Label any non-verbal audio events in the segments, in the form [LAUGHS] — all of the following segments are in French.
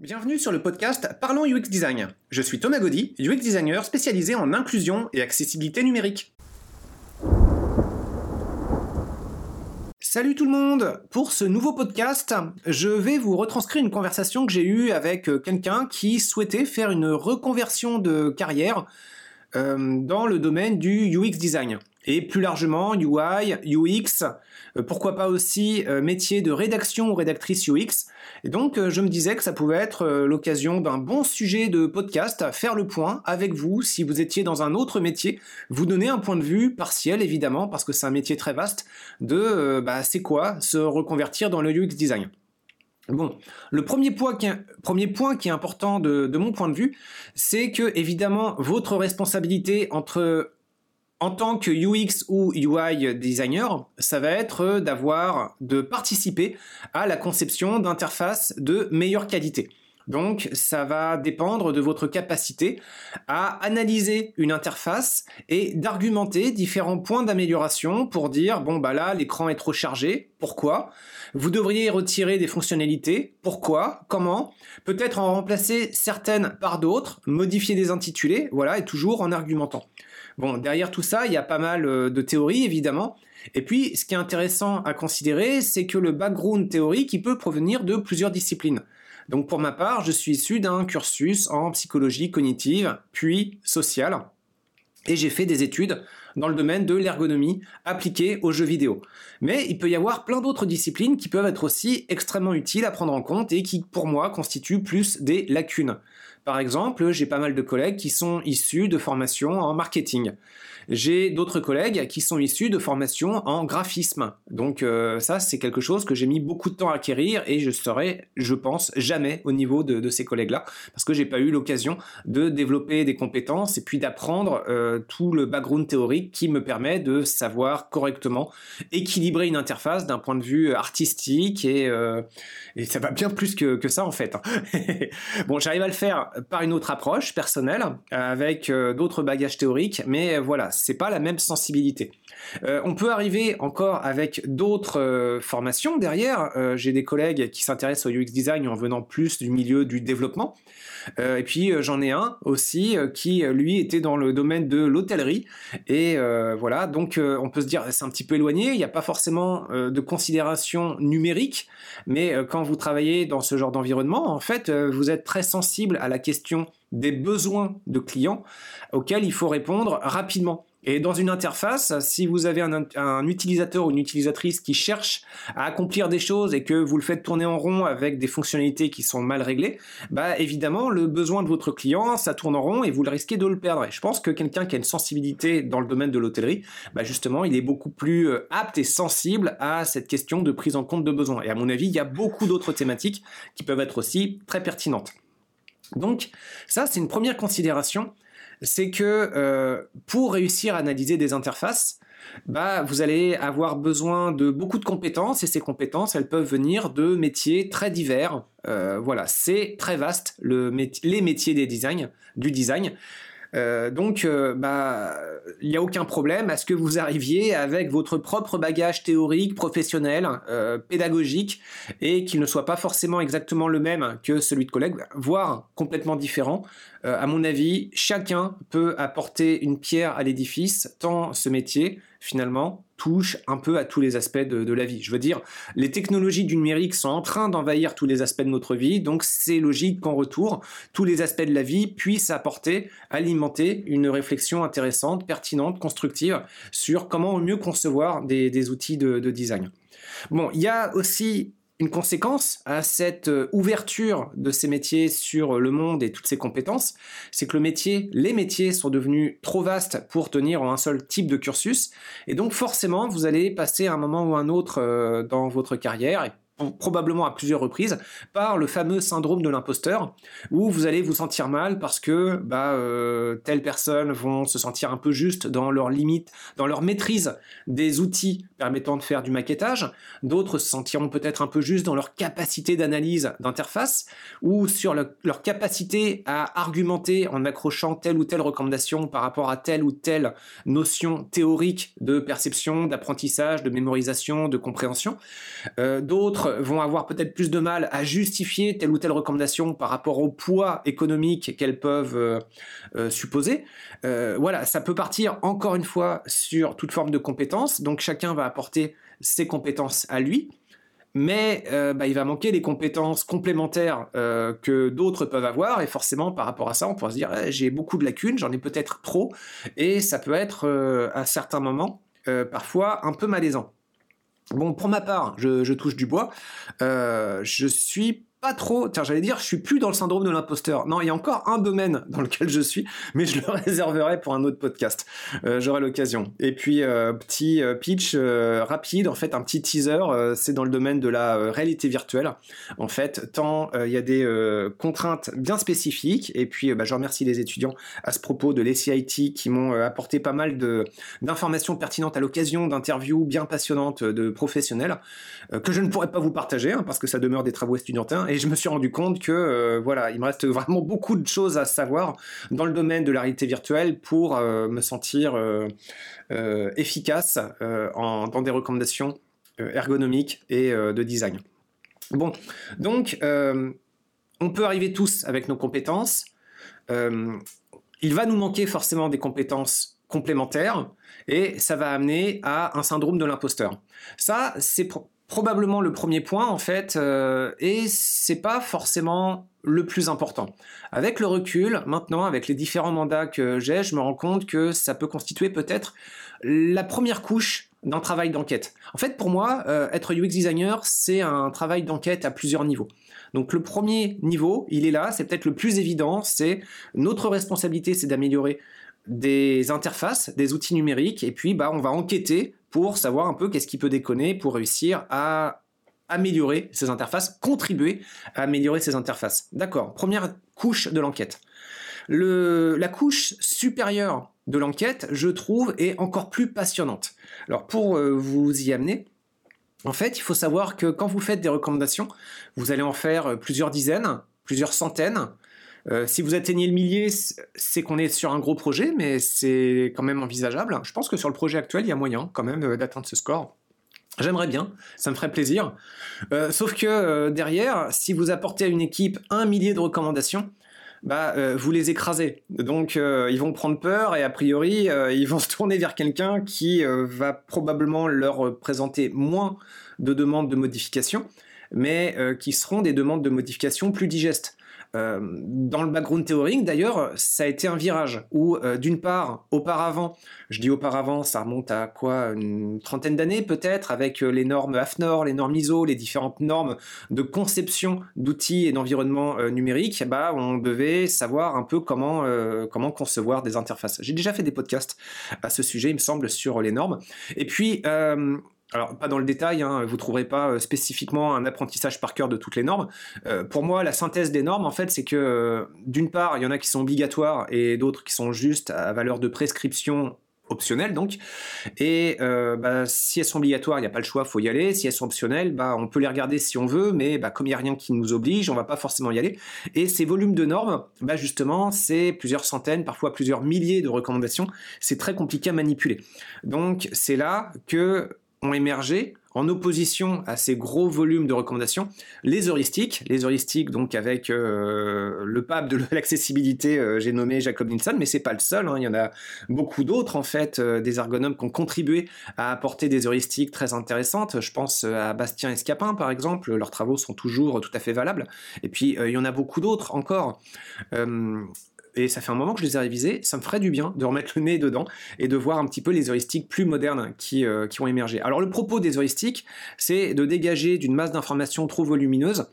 Bienvenue sur le podcast Parlons UX Design. Je suis Thomas Gaudy, UX designer spécialisé en inclusion et accessibilité numérique. Salut tout le monde Pour ce nouveau podcast, je vais vous retranscrire une conversation que j'ai eue avec euh, quelqu'un qui souhaitait faire une reconversion de carrière euh, dans le domaine du UX design et plus largement UI, UX, euh, pourquoi pas aussi euh, métier de rédaction ou rédactrice UX. Et donc euh, je me disais que ça pouvait être l'occasion d'un bon sujet de podcast, à faire le point avec vous si vous étiez dans un autre métier, vous donner un point de vue partiel évidemment parce que c'est un métier très vaste de bah, c'est quoi se reconvertir dans le UX design. Bon, le premier point qui est, premier point qui est important de, de mon point de vue, c'est que évidemment votre responsabilité entre en tant que UX ou UI designer, ça va être d'avoir, de participer à la conception d'interfaces de meilleure qualité. Donc, ça va dépendre de votre capacité à analyser une interface et d'argumenter différents points d'amélioration pour dire, bon, bah là, l'écran est trop chargé. Pourquoi? Vous devriez retirer des fonctionnalités. Pourquoi? Comment? Peut-être en remplacer certaines par d'autres, modifier des intitulés, voilà, et toujours en argumentant. Bon, derrière tout ça, il y a pas mal euh, de théories, évidemment. Et puis, ce qui est intéressant à considérer, c'est que le background théorique, peut provenir de plusieurs disciplines. Donc, pour ma part, je suis issu d'un cursus en psychologie cognitive, puis sociale. Et j'ai fait des études dans le domaine de l'ergonomie appliquée aux jeux vidéo. Mais il peut y avoir plein d'autres disciplines qui peuvent être aussi extrêmement utiles à prendre en compte et qui, pour moi, constituent plus des lacunes. Par exemple, j'ai pas mal de collègues qui sont issus de formations en marketing. J'ai d'autres collègues qui sont issus de formations en graphisme. Donc euh, ça, c'est quelque chose que j'ai mis beaucoup de temps à acquérir et je serai, je pense, jamais au niveau de, ces collègues-là parce que j'ai pas eu l'occasion de développer des compétences et puis d'apprendre euh, tout le background théorique qui me permet de savoir correctement équilibrer une interface d'un point de vue artistique et, euh, ça va bien plus que, que ça en fait. Hein. [LAUGHS] bon, j'arrive à le faire par une autre approche personnelle avec d'autres bagages théoriques, mais voilà, c'est pas la même sensibilité. Euh, on peut arriver encore avec d'autres euh, formations derrière. Euh, j'ai des collègues qui s'intéressent au UX design en venant plus du milieu du développement. et puis j'en ai un aussi qui lui était dans le domaine de l'hôtellerie. Et voilà, donc on peut se dire c'est un petit peu éloigné. Il n'y a pas forcément de considération numérique, mais quand vous travaillez dans ce genre d'environnement, en fait, vous êtes très sensible à la question des besoins de clients auxquels il faut répondre rapidement. Et dans une interface, si vous avez un, utilisateur ou une utilisatrice qui cherche à accomplir des choses et que vous le faites tourner en rond avec des fonctionnalités qui sont mal réglées, bah évidemment le besoin de votre client, ça tourne en rond et vous le risquez de le perdre. Et je pense que quelqu'un qui a une sensibilité dans le domaine de l'hôtellerie, bah justement, il est beaucoup plus euh, apte et sensible à cette question de prise en compte de besoins. Et à mon avis, il y a beaucoup d'autres thématiques qui peuvent être aussi très pertinentes. Donc ça, c'est une première considération c'est que euh, pour réussir à analyser des interfaces, bah, vous allez avoir besoin de beaucoup de compétences et ces compétences, elles peuvent venir de métiers très divers. Euh, voilà, c'est très vaste le les métiers des designs, du design. Euh, donc, euh, bah, il n'y a aucun problème à ce que vous arriviez avec votre propre bagage théorique, professionnel, euh, pédagogique, et qu'il ne soit pas forcément exactement le même que celui de collègues, voire complètement différent. à mon avis, chacun peut apporter une pierre à l'édifice, tant ce métier, finalement, touche un peu à tous les aspects de, la vie. Je veux dire, les technologies du numérique sont en train d'envahir tous les aspects de notre vie, donc c'est logique qu'en retour, tous les aspects de la vie puissent apporter, alimenter une réflexion intéressante, pertinente, constructive sur comment mieux concevoir des, outils de, de design. Bon, il y a aussi une conséquence à cette euh, ouverture de ces métiers sur le monde et toutes ces compétences, c'est que les métiers sont devenus trop vastes pour tenir en un seul type de cursus, et donc forcément vous allez passer un moment ou un autre euh, dans votre carrière, probablement à plusieurs reprises, par le fameux syndrome de l'imposteur, où vous allez vous sentir mal parce que bah, euh, telles personnes vont se sentir un peu juste dans leurs limites, dans leur maîtrise des outils permettant de faire du maquettage, d'autres se sentiront peut-être un peu juste dans leur capacité d'analyse d'interface, ou sur leur capacité à argumenter en accrochant telle ou telle recommandation par rapport à telle ou telle notion théorique de perception, d'apprentissage, de mémorisation, de compréhension. Euh, d'autres Vont avoir peut-être plus de mal à justifier telle ou telle recommandation par rapport au poids économique qu'elles peuvent euh, euh, supposer. voilà, ça peut partir encore une fois sur toute forme de compétences. Donc chacun va apporter ses compétences à lui mais euh, bah, il va manquer des compétences complémentaires euh, que d'autres peuvent avoir, et forcément par rapport à ça, on pourra se dire eh, j'ai beaucoup de lacunes, j'en ai peut-être trop, et ça peut être euh, à certains moments parfois un peu malaisant. Bon, pour ma part, je, je touche du bois, je suis pas trop. Tiens, j'allais dire, je suis plus dans le syndrome de l'imposteur. Non, il y a encore un domaine [LAUGHS] dans lequel je suis, mais je le [LAUGHS] réserverai pour un autre podcast. Euh, J'aurai l'occasion. Et puis, euh, petit euh, pitch rapide, en fait, un petit teaser, c'est dans le domaine de la réalité virtuelle. En fait, tant il y a des contraintes bien spécifiques, et puis bah, je remercie les étudiants à ce propos de l'ECIT qui m'ont apporté pas mal d'informations pertinentes à l'occasion d'interviews bien passionnantes de professionnels, que je ne pourrais pas vous partager, hein, parce que ça demeure des travaux étudiantins et je me suis rendu compte que euh, voilà, il me reste vraiment beaucoup de choses à savoir dans le domaine de la réalité virtuelle pour euh, me sentir euh, efficace dans des recommandations ergonomiques et de design. Bon, donc on peut arriver tous avec nos compétences. il va nous manquer forcément des compétences complémentaires et ça va amener à un syndrome de l'imposteur. Ça, c'est probablement le premier point en fait, euh, et c'est pas forcément le plus important. Avec le recul, maintenant, avec les différents mandats que j'ai, je me rends compte que ça peut constituer peut-être la première couche d'un travail d'enquête. En fait, pour moi, euh, être UX designer, c'est un travail d'enquête à plusieurs niveaux. Donc le premier niveau, il est là, c'est peut-être le plus évident, c'est notre responsabilité, c'est d'améliorer des interfaces, des outils numériques, et puis bah, on va enquêter pour savoir un peu qu'est-ce qui peut déconner pour réussir à améliorer ces interfaces, contribuer à améliorer ces interfaces. D'accord, première couche de l'enquête. la couche supérieure de l'enquête, je trouve, est encore plus passionnante. Alors pour euh, vous y amener, en fait, il faut savoir que quand vous faites des recommandations, vous allez en faire euh, plusieurs dizaines, plusieurs centaines, euh, si vous atteignez le millier, c'est qu'on est sur un gros projet, mais c'est quand même envisageable. Je pense que sur le projet actuel, il y a moyen quand même euh, d'atteindre ce score. J'aimerais bien, ça me ferait plaisir. Euh, sauf que derrière, si vous apportez à une équipe un millier de recommandations, bah, vous les écrasez. Donc, ils vont prendre peur et a priori, ils vont [LAUGHS] se tourner vers quelqu'un qui va probablement leur présenter moins de demandes de modification, mais qui seront des demandes de modification plus digestes. Euh, dans le background théorique, d'ailleurs, ça a été un virage où, euh, d'une part, auparavant, je dis auparavant, ça remonte à quoi Une trentaine d'années peut-être, avec euh, les normes AFNOR, les normes ISO, les différentes normes de conception d'outils et d'environnement numérique, bah, on devait savoir un peu comment, comment concevoir des interfaces. J'ai déjà fait des podcasts à ce sujet, il me semble, sur les normes. Et puis, alors, pas dans le détail, hein, vous ne trouverez pas euh, spécifiquement un apprentissage par cœur de toutes les normes. Euh, pour moi, la synthèse des normes, en fait, c'est que euh, d'une part, il y en a qui sont obligatoires et d'autres qui sont juste à valeur de prescription optionnelle donc. Et bah, si elles sont obligatoires, il n'y a pas le choix, faut y aller. Si elles sont optionnelles, bah, on peut les regarder si on veut, mais bah, comme il n'y a rien qui nous oblige, on va pas forcément y aller. Et ces volumes de normes, bah, justement, c'est plusieurs centaines, parfois plusieurs milliers de recommandations. C'est très compliqué à manipuler. Donc c'est là que ont émergé en opposition à ces gros volumes de recommandations, les heuristiques, les heuristiques donc avec euh, le pape de [LAUGHS] l'accessibilité, euh, j'ai nommé Jacob Nielsen, mais c'est pas le seul, hein. il y en a beaucoup d'autres en fait, euh, des ergonomes qui ont contribué à apporter des heuristiques très intéressantes. Je pense à Bastien Escapin par exemple, leurs travaux sont toujours tout à fait valables. Et puis il y en a beaucoup d'autres encore et ça fait un moment que je les ai révisés, ça me ferait du bien de remettre le nez dedans et de voir un petit peu les heuristiques plus modernes qui, euh, qui ont émergé. Alors le propos des heuristiques, c'est de dégager d'une masse d'informations trop volumineuse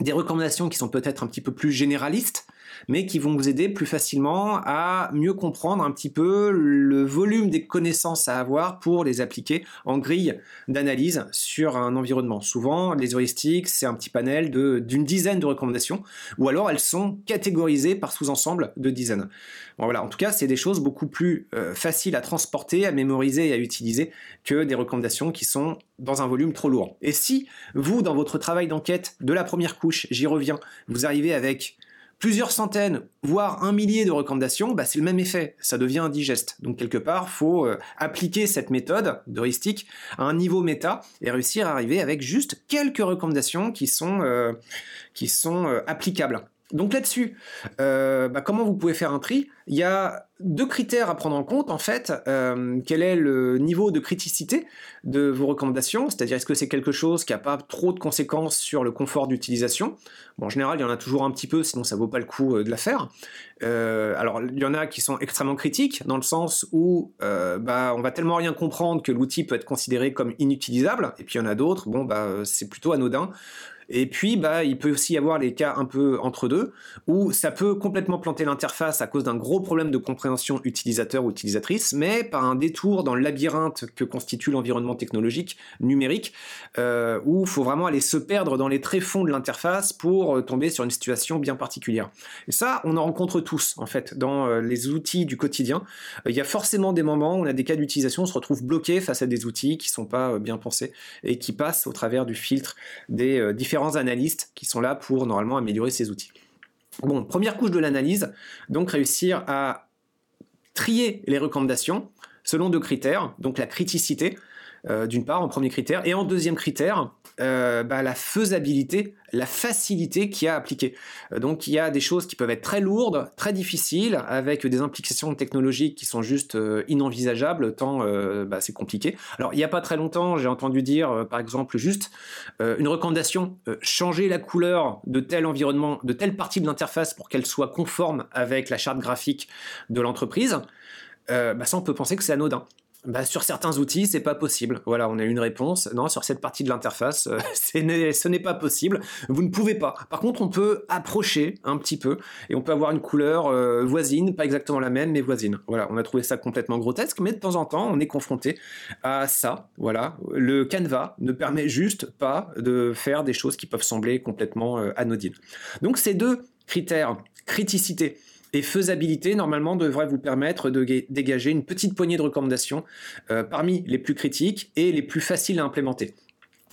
des recommandations qui sont peut-être un petit peu plus généralistes, mais qui vont vous aider plus facilement à mieux comprendre un petit peu le volume des connaissances à avoir pour les appliquer en grille d'analyse sur un environnement. Souvent, les heuristiques, c'est un petit panel d'une dizaine de recommandations, ou alors elles sont catégorisées par sous-ensemble de dizaines. voilà, en tout cas, c'est des choses beaucoup plus euh, faciles à transporter, à mémoriser et à utiliser que des recommandations qui sont dans un volume trop lourd. Et si vous, dans votre travail d'enquête de la première couche, j'y reviens, vous arrivez avec plusieurs centaines, voire un millier de recommandations, bah, c'est le même effet, ça devient indigeste. Donc quelque part, faut euh, appliquer cette méthode d'heuristique à un niveau méta et réussir à arriver avec juste quelques recommandations qui sont, euh, qui sont euh, applicables. Donc là-dessus, euh, bah, comment vous pouvez faire un tri? Il y a deux critères à prendre en compte en fait. Euh, quel est le niveau de criticité de vos recommandations? C'est-à-dire est-ce que c'est quelque chose qui n'a pas trop de conséquences sur le confort d'utilisation? En général, il y en a toujours un petit peu, sinon ça vaut pas le coup euh, de la faire. alors il y en a qui sont extrêmement critiques dans le sens où bah, on va tellement rien comprendre que l'outil peut être considéré comme inutilisable. Et puis il y en a d'autres, bon bah c'est plutôt anodin. Et puis, bah, il peut aussi y avoir les cas un peu entre deux, où ça peut complètement planter l'interface à cause d'un gros problème de compréhension utilisateur ou utilisatrice, mais par un détour dans le labyrinthe que constitue l'environnement technologique numérique, euh, où il faut vraiment aller se perdre dans les tréfonds de l'interface pour euh, tomber sur une situation bien particulière. Et ça, on en rencontre tous, en fait, dans euh, les outils du quotidien. Il y a forcément des moments où on a des cas d'utilisation, on se retrouve bloqué face à des outils qui sont pas bien pensés et qui passent au travers du filtre des différents analystes qui sont là pour normalement améliorer ces outils. Bon, première couche de l'analyse, donc réussir à trier les recommandations selon deux critères, donc la criticité, euh, d'une part, en premier critère, et en deuxième critère, euh, bah, la faisabilité, la facilité qui a appliqué. Euh, donc il y a des choses qui peuvent être très lourdes, très difficiles, avec des implications technologiques qui sont juste inenvisageables, tant bah, c'est compliqué. Alors il n'y a pas très longtemps, j'ai entendu dire, par exemple, juste une recommandation, changer la couleur de tel environnement, de telle partie de l'interface pour qu'elle soit conforme avec la charte graphique de l'entreprise. Bah, ça on peut penser que c'est anodin. Bah, sur certains outils, c'est pas possible. Voilà, on a une réponse. Non, sur cette partie de l'interface, euh, [LAUGHS] ce n'est pas possible. Vous ne pouvez pas. Par contre, on peut approcher un petit peu et on peut avoir une couleur euh, voisine, pas exactement la même, mais voisine. Voilà, on a trouvé ça complètement grotesque, mais de temps en temps, on est confronté à ça. Voilà, le canevas ne permet juste pas de faire des choses qui peuvent sembler complètement euh, anodines. Donc, ces deux critères, criticité et faisabilité, normalement, devrait vous permettre de dégager une petite poignée de recommandations euh, parmi les plus critiques et les plus faciles à implémenter.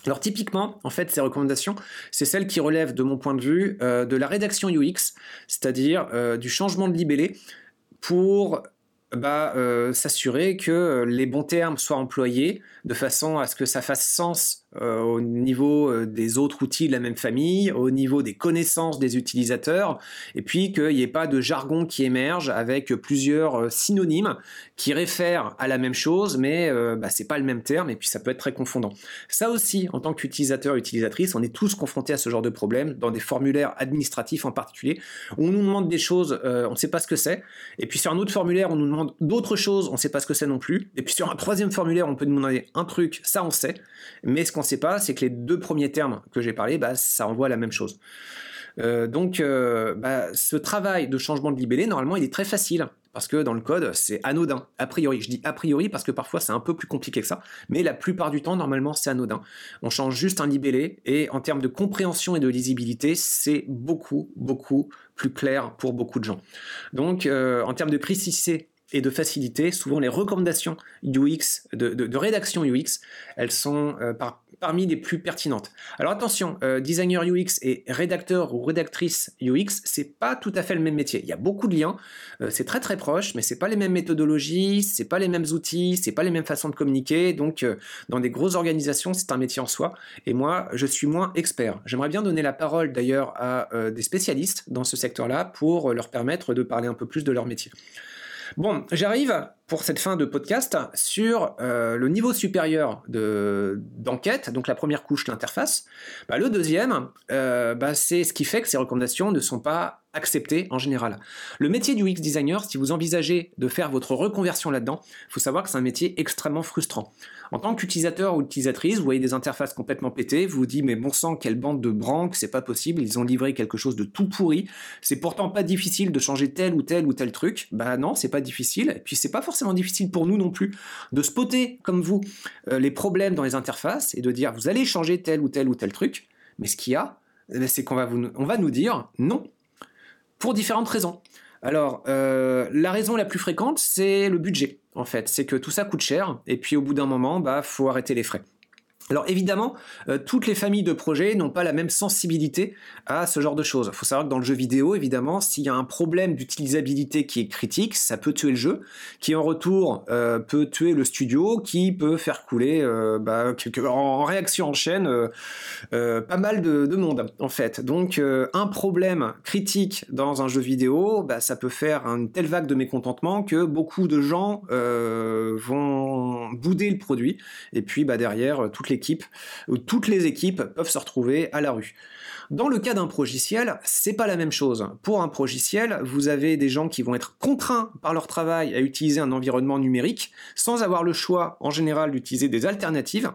Alors typiquement, en fait, ces recommandations, c'est celles qui relèvent, de mon point de vue, euh, de la rédaction UX, c'est-à-dire euh, du changement de libellé pour bah, s'assurer que les bons termes soient employés de façon à ce que ça fasse sens au niveau des autres outils de la même famille, au niveau des connaissances des utilisateurs, et puis qu'il n'y ait pas de jargon qui émerge avec plusieurs euh, synonymes qui réfèrent à la même chose, mais bah, c'est pas le même terme, et puis ça peut être très confondant. Ça aussi, en tant qu'utilisateur, utilisatrice, on est tous confrontés à ce genre de problème, dans des formulaires administratifs en particulier, où on nous demande des choses, on ne sait pas ce que c'est, et puis sur un autre formulaire, on nous demande d'autres choses, on ne sait pas ce que c'est non plus, et puis sur un troisième formulaire, on peut nous demander un truc, ça on sait, mais ce qu'on sait pas, c'est que les deux premiers termes que j'ai parlé, bah, ça envoie la même chose. Euh, donc, euh, bah, ce travail de changement de libellé, normalement, il est très facile. Parce que dans le code, c'est anodin, a priori. Je dis a priori parce que parfois c'est un peu plus compliqué que ça, mais la plupart du temps, normalement, c'est anodin. On change juste un libellé, et en termes de compréhension et de lisibilité, c'est beaucoup, beaucoup plus clair pour beaucoup de gens. Donc, euh, en termes de préciser et de facilité, souvent les recommandations UX, de, rédaction UX, elles sont euh, parmi les plus pertinentes. Alors attention, euh, designer UX et rédacteur ou rédactrice UX, c'est pas tout à fait le même métier. Il y a beaucoup de liens, euh, c'est très très proche, mais c'est pas les mêmes méthodologies, c'est pas les mêmes outils, c'est pas les mêmes façons de communiquer. Donc dans des grosses organisations, c'est un métier en soi. Et moi, je suis moins expert. J'aimerais bien donner la parole d'ailleurs à des spécialistes dans ce secteur-là pour leur permettre de parler un peu plus de leur métier. Bon, j'arrive pour cette fin de podcast sur euh, le niveau supérieur d'enquête, donc la première couche, l'interface. Bah, le deuxième, euh, bah, c'est ce qui fait que ces recommandations ne sont pas acceptées en général. Le métier du UX designer, si vous envisagez de faire votre reconversion là-dedans, il faut savoir que c'est un métier extrêmement frustrant. En tant qu'utilisateur ou utilisatrice, vous voyez des interfaces complètement pétées, vous vous dites mais bon sang, quelle bande de branques, c'est pas possible, ils ont livré quelque chose de tout pourri. C'est pourtant pas difficile de changer tel ou tel ou tel truc. Bah non, c'est pas difficile. Et puis c'est pas forcément difficile pour nous non plus de spotter comme vous euh, les problèmes dans les interfaces et de dire vous allez changer tel ou tel ou tel truc. Mais ce qu'il y a, ben, c'est qu'on va, va nous dire non pour différentes raisons. Alors, euh, la raison la plus fréquente, c'est le budget, en fait. C'est que tout ça coûte cher, et puis au bout d'un moment, bah, faut arrêter les frais. Alors évidemment, euh, toutes les familles de projets n'ont pas la même sensibilité à ce genre de choses. Il faut savoir que dans le jeu vidéo, évidemment, s'il y a un problème d'utilisabilité qui est critique, ça peut tuer le jeu, qui en retour euh, peut tuer le studio, qui peut faire couler euh, bah, en réaction en chaîne pas mal de, monde en fait. Donc un problème critique dans un jeu vidéo, bah, ça peut faire une telle vague de mécontentement que beaucoup de gens vont bouder le produit et puis bah, derrière toutes les toutes les équipes peuvent se retrouver à la rue. Dans le cas d'un progiciel, c'est pas la même chose. Pour un progiciel, vous avez des gens qui vont être contraints par leur travail à utiliser un environnement numérique sans avoir le choix en général d'utiliser des alternatives.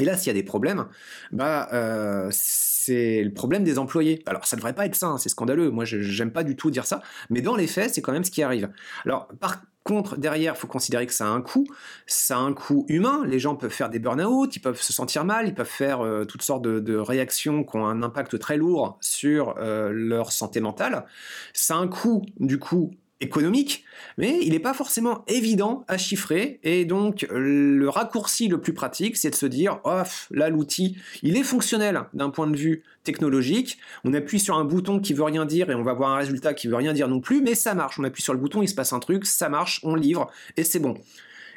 Et là, s'il y a des problèmes, bah euh, c'est le problème des employés. Alors ça devrait pas être ça, hein, c'est scandaleux. Moi, j'aime pas du tout dire ça, mais dans les faits, c'est quand même ce qui arrive. Alors par contre, derrière, il faut considérer que ça a un coût. Ça a un coût humain. Les gens peuvent faire des burn-out, ils peuvent se sentir mal, ils peuvent faire euh, toutes sortes de, réactions qui ont un impact très lourd sur euh, leur santé mentale. Ça a un coût, du coup, économique, mais il n'est pas forcément évident à chiffrer. Et donc, le raccourci le plus pratique, c'est de se dire, oh, là, l'outil, il est fonctionnel d'un point de vue technologique. On appuie sur un bouton qui veut rien dire et on va voir un résultat qui veut rien dire non plus, mais ça marche. On appuie sur le bouton, il se passe un truc, ça marche, on livre et c'est bon.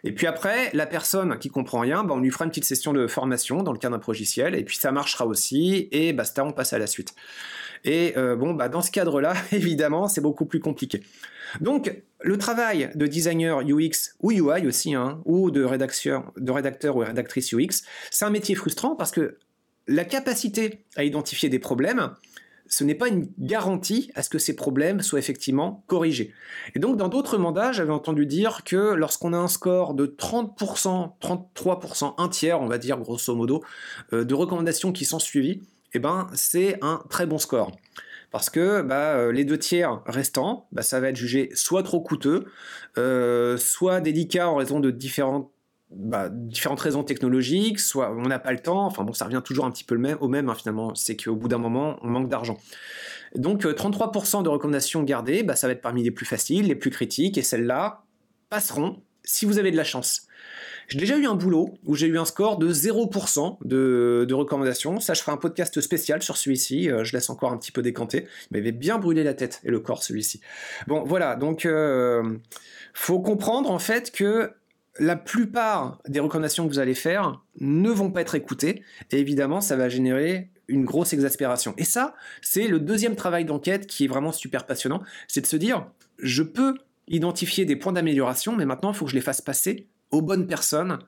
Et puis après, la personne qui comprend rien, bah, on lui fera une petite session de formation dans le cas d'un progiciel, et puis ça marchera aussi, et basta, on passe à la suite. Et euh, bon, bah, dans ce cadre-là, [LAUGHS] évidemment, c'est beaucoup plus compliqué. Donc, le travail de designer UX ou UI aussi, hein, ou de rédacteur, ou rédactrice UX, c'est un métier frustrant parce que la capacité à identifier des problèmes, ce n'est pas une garantie à ce que ces problèmes soient effectivement corrigés. Et donc, dans d'autres mandats, j'avais entendu dire que lorsqu'on a un score de 30%, 33%, un tiers, on va dire grosso modo, euh, de recommandations qui sont suivies, eh ben, c'est un très bon score. Parce que bah, euh, les deux tiers restants, bah, ça va être jugé soit trop coûteux, euh, soit délicat en raison de différentes bah, différentes raisons technologiques, soit on n'a pas le temps, enfin bon, ça revient toujours un petit peu au même hein, finalement, c'est qu'au bout d'un moment, on manque d'argent. Donc 33% euh, de recommandations gardées, ça va être parmi les plus faciles, les plus critiques, et celles-là passeront si vous avez de la chance. J'ai déjà eu un boulot où j'ai eu un score de 0% de, de, recommandations. Ça, je ferai un podcast spécial sur celui-ci. Euh, je laisse encore un petit peu décanter. Il m'avait bien brûlé la tête et le corps, celui-ci. Bon, voilà. Donc, euh, faut comprendre en fait que la plupart des recommandations que vous allez faire ne vont pas être écoutées. Et évidemment, ça va générer une grosse exaspération. Et ça, c'est le deuxième travail d'enquête qui est vraiment super passionnant. C'est de se dire, je peux identifier des points d'amélioration, mais maintenant, il faut que je les fasse passer aux bonnes personnes,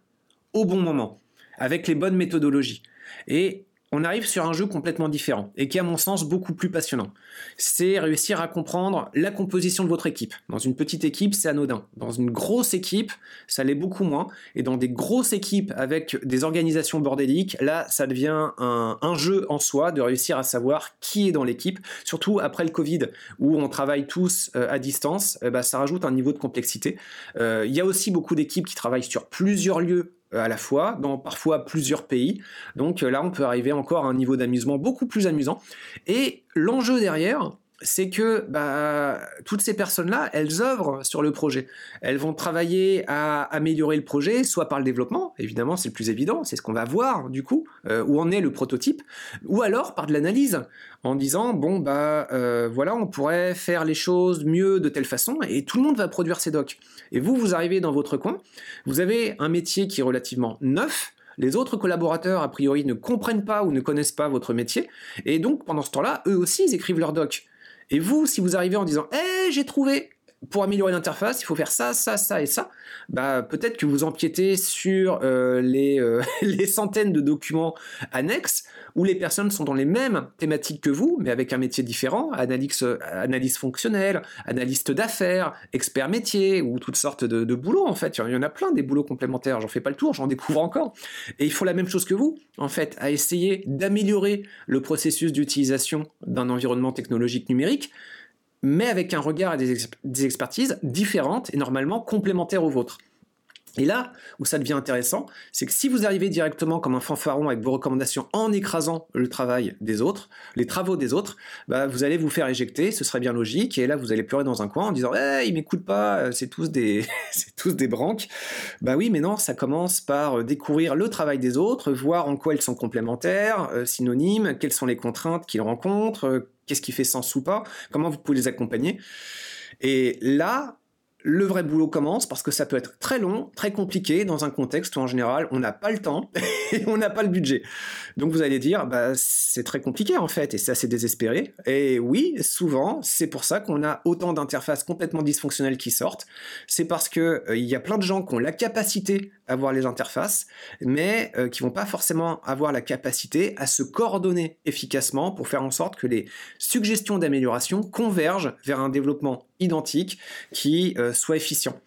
au bon moment, avec les bonnes méthodologies. Et on arrive sur un jeu complètement différent et qui à mon sens beaucoup plus passionnant. C'est réussir à comprendre la composition de votre équipe. Dans une petite équipe, c'est anodin. Dans une grosse équipe, ça l'est beaucoup moins. Et dans des grosses équipes avec des organisations bordéliques, là, ça devient un, jeu en soi de réussir à savoir qui est dans l'équipe. Surtout après le Covid, où on travaille tous euh, à distance, eh ben, ça rajoute un niveau de complexité. Euh, il y a aussi beaucoup d'équipes qui travaillent sur plusieurs lieux à la fois, dans parfois plusieurs pays. Donc euh, là, on peut arriver encore à un niveau d'amusement beaucoup plus amusant. Et l'enjeu derrière, c'est que bah, toutes ces personnes-là, elles œuvrent sur le projet. Elles vont travailler à améliorer le projet, soit par le développement, évidemment c'est le plus évident, c'est ce qu'on va voir du coup, euh, où en est le prototype, ou alors par de l'analyse, en disant, bon, bah euh, voilà, on pourrait faire les choses mieux de telle façon, et tout le monde va produire ses docs. Et vous, vous arrivez dans votre coin, vous avez un métier qui est relativement neuf, les autres collaborateurs, a priori, ne comprennent pas ou ne connaissent pas votre métier, et donc pendant ce temps-là, eux aussi, ils écrivent leurs docs. Et vous, si vous arrivez en disant Eh, j'ai trouvé pour améliorer l'interface, il faut faire ça, ça, ça et ça. Bah, peut-être que vous empiétez sur euh, les, euh, [LAUGHS] les, centaines de documents annexes où les personnes sont dans les mêmes thématiques que vous, mais avec un métier différent, analyse, analyse fonctionnelle, analyste d'affaires, expert métier, ou toutes sortes de, de boulots en fait. Il y en a plein des boulots complémentaires, j'en fais pas le tour, j'en découvre encore. Et ils font la même chose que vous, en fait, à essayer d'améliorer le processus d'utilisation d'un environnement technologique numérique mais avec un regard et des, expertises différentes et normalement complémentaires aux vôtres. Et là où ça devient intéressant, c'est que si vous arrivez directement comme un fanfaron avec vos recommandations en écrasant le travail des autres, les travaux des autres, bah, vous allez vous faire éjecter, ce serait bien logique, et là vous allez pleurer dans un coin en disant hey, ils m'écoutent pas, euh, c'est tous des [LAUGHS] c'est tous des branques. Bah oui, mais non, ça commence par euh, découvrir le travail des autres, voir en quoi ils sont complémentaires, euh, synonymes, quelles sont les contraintes qu'ils rencontrent, qu'est-ce qui fait sens ou pas, comment vous pouvez les accompagner. Et là, le vrai boulot commence parce que ça peut être très long, très compliqué dans un contexte où en général on n'a pas le temps [LAUGHS] et on n'a pas le budget. Donc vous allez dire, bah, c'est très compliqué en fait et c'est assez désespéré. Et oui, souvent, c'est pour ça qu'on a autant d'interfaces complètement dysfonctionnelles qui sortent. C'est parce que euh, il y a plein de gens qui ont la capacité à voir les interfaces, mais euh, qui vont pas forcément avoir la capacité à se coordonner efficacement pour faire en sorte que les suggestions d'amélioration convergent vers un développement identique qui euh, soit efficient.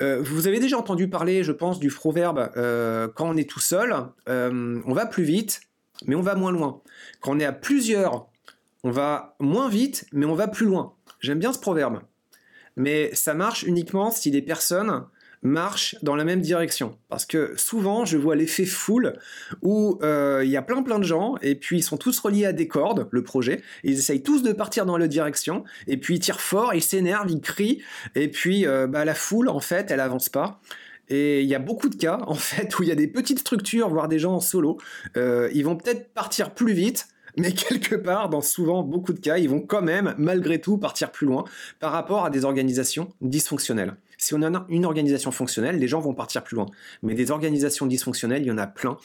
Euh, vous avez déjà entendu parler, je pense, du proverbe euh, quand on est tout seul, on va plus vite, mais on va moins loin. Quand on est à plusieurs, on va moins vite, mais on va plus loin. J'aime bien ce proverbe. Mais ça marche uniquement si les personnes marchent dans la même direction. Parce que souvent, je vois l'effet foule où euh, il y a plein plein de gens et puis ils sont tous reliés à des cordes, le projet. Ils essayent tous de partir dans la direction et puis ils tirent fort, ils s'énervent, ils crient et puis euh, bah, la foule, en fait, elle avance pas. Et il y a beaucoup de cas, en fait, où il y a des petites structures, voire des gens en solo. Euh, ils vont peut-être partir plus vite, mais [LAUGHS] quelque part, dans souvent beaucoup de cas, ils vont quand même, malgré tout, partir plus loin par rapport à des organisations dysfonctionnelles. Si on a une organisation fonctionnelle, les gens vont partir plus loin. Mais des organisations dysfonctionnelles, il y en a plein.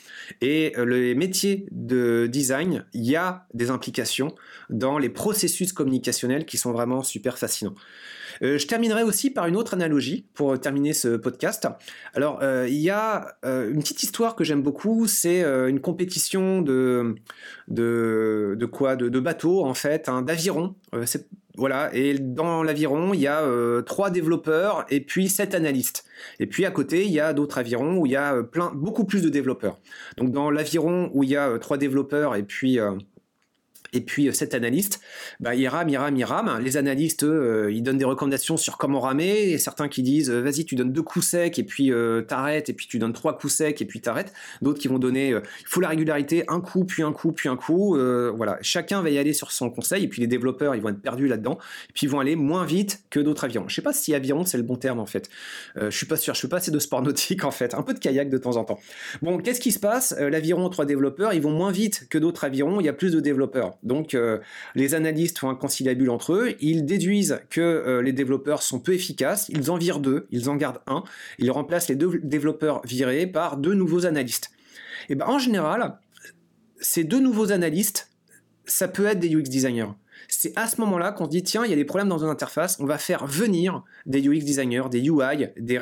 Et euh, les métiers de design, il y a des implications dans les processus communicationnels qui sont vraiment super fascinants. Euh, je terminerai aussi par une autre analogie pour terminer ce podcast. Alors, euh, il y a une petite histoire que j'aime beaucoup, c'est une compétition de, de, quoi? De, bateaux, en fait, hein, d'aviron. voilà, et dans l'aviron, il y a euh, trois développeurs et puis sept analystes. Et puis à côté, il y a d'autres avirons où il y a euh, plein, beaucoup plus de développeurs. Donc dans l'aviron où il y a euh, trois développeurs et puis et puis cet euh, analyste, bah, il rame, il rame, il rame. Les analystes, euh, ils donnent des recommandations sur comment ramer. Et certains qui disent, euh, vas-y, tu donnes deux coups secs et puis t'arrêtes, et puis tu donnes trois coups secs et puis t'arrêtes. D'autres qui vont donner, il faut la régularité, un coup, puis un coup, puis un coup. voilà, chacun va y aller sur son conseil. Et puis les développeurs, ils vont être perdus là-dedans. Et puis ils vont aller moins vite que d'autres avions. Je sais pas si aviron c'est le bon terme en fait. je suis pas sûr. Je fais pas assez de sport nautique en fait. Un peu de kayak de temps en temps. Bon, qu'est-ce qui se passe? L'aviron, trois développeurs, ils vont moins vite que d'autres avirons. Il y a plus de développeurs. Donc euh, les analystes font un conciliabule entre eux, ils déduisent que euh, les développeurs sont peu efficaces, ils en virent deux, ils en gardent un, ils remplacent les deux développeurs virés par deux nouveaux analystes. Et ben en général, ces deux nouveaux analystes, ça peut être des UX designers. C'est à ce moment-là qu'on se dit tiens, il y a des problèmes dans une interface, on va faire venir des UX designers, des UI, des,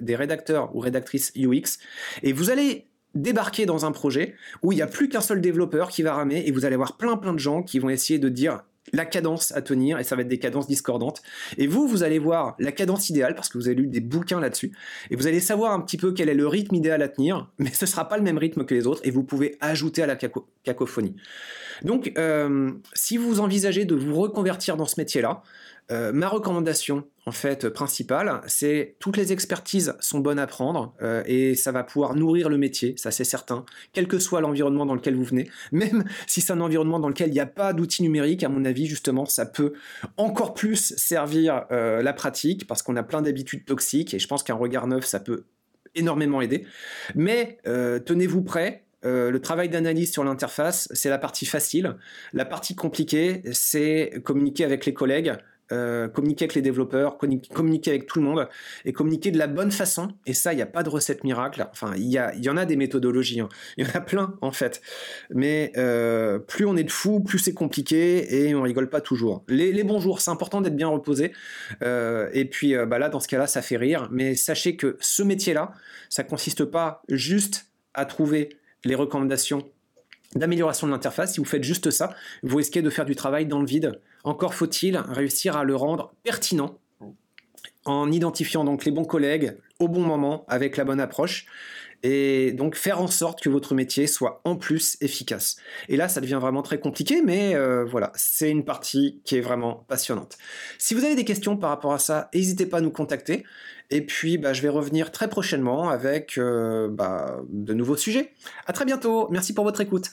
des rédacteurs ou rédactrices UX, et vous allez débarquer dans un projet où il n'y a plus qu'un seul développeur qui va ramer et vous allez avoir plein plein de gens qui vont essayer de dire la cadence à tenir et ça va être des cadences discordantes. Et vous, vous allez voir la cadence idéale parce que vous avez lu des bouquins là-dessus et vous allez savoir un petit peu quel est le rythme idéal à tenir, mais ce sera pas le même rythme que les autres et vous pouvez ajouter à la cacophonie. Donc, euh, si vous envisagez de vous reconvertir dans ce métier-là, euh, ma recommandation, en fait, principale, c'est toutes les expertises sont bonnes à prendre euh, et ça va pouvoir nourrir le métier, ça c'est certain, quel que soit l'environnement dans lequel vous venez. [LAUGHS] Même si c'est un environnement dans lequel il n'y a pas d'outils numériques, à mon avis, justement, ça peut encore plus servir euh, la pratique parce qu'on a plein d'habitudes toxiques et je pense qu'un regard neuf, ça peut énormément aider. Mais tenez-vous prêt, le travail d'analyse sur l'interface, c'est la partie facile. La partie compliquée, c'est communiquer avec les collègues, euh, communiquer avec les développeurs, communiquer avec tout le monde et communiquer de la bonne façon. Et ça, il n'y a pas de recette miracle. Enfin, il y, y en a des méthodologies. Hein. [LAUGHS] Il y en a plein, en fait. Mais euh, plus on est de fou, plus c'est compliqué et on rigole pas toujours. Les, les bons jours, c'est important d'être bien reposé. Euh, et puis bah là, dans ce cas-là, ça fait rire. Mais sachez que ce métier-là, ça consiste pas juste à trouver les recommandations d'amélioration de l'interface. Si vous faites juste ça, vous risquez de faire du travail dans le vide. Encore faut-il réussir à le rendre pertinent en identifiant donc les bons collègues au bon moment avec la bonne approche et donc faire en sorte que votre métier soit en plus efficace. Et là, ça devient vraiment très compliqué, mais euh, voilà, c'est une partie qui est vraiment passionnante. Si vous avez des questions par rapport à ça, n'hésitez pas à nous contacter. Et puis, bah, je vais revenir très prochainement avec euh, bah, de nouveaux sujets. À très bientôt. Merci pour votre écoute.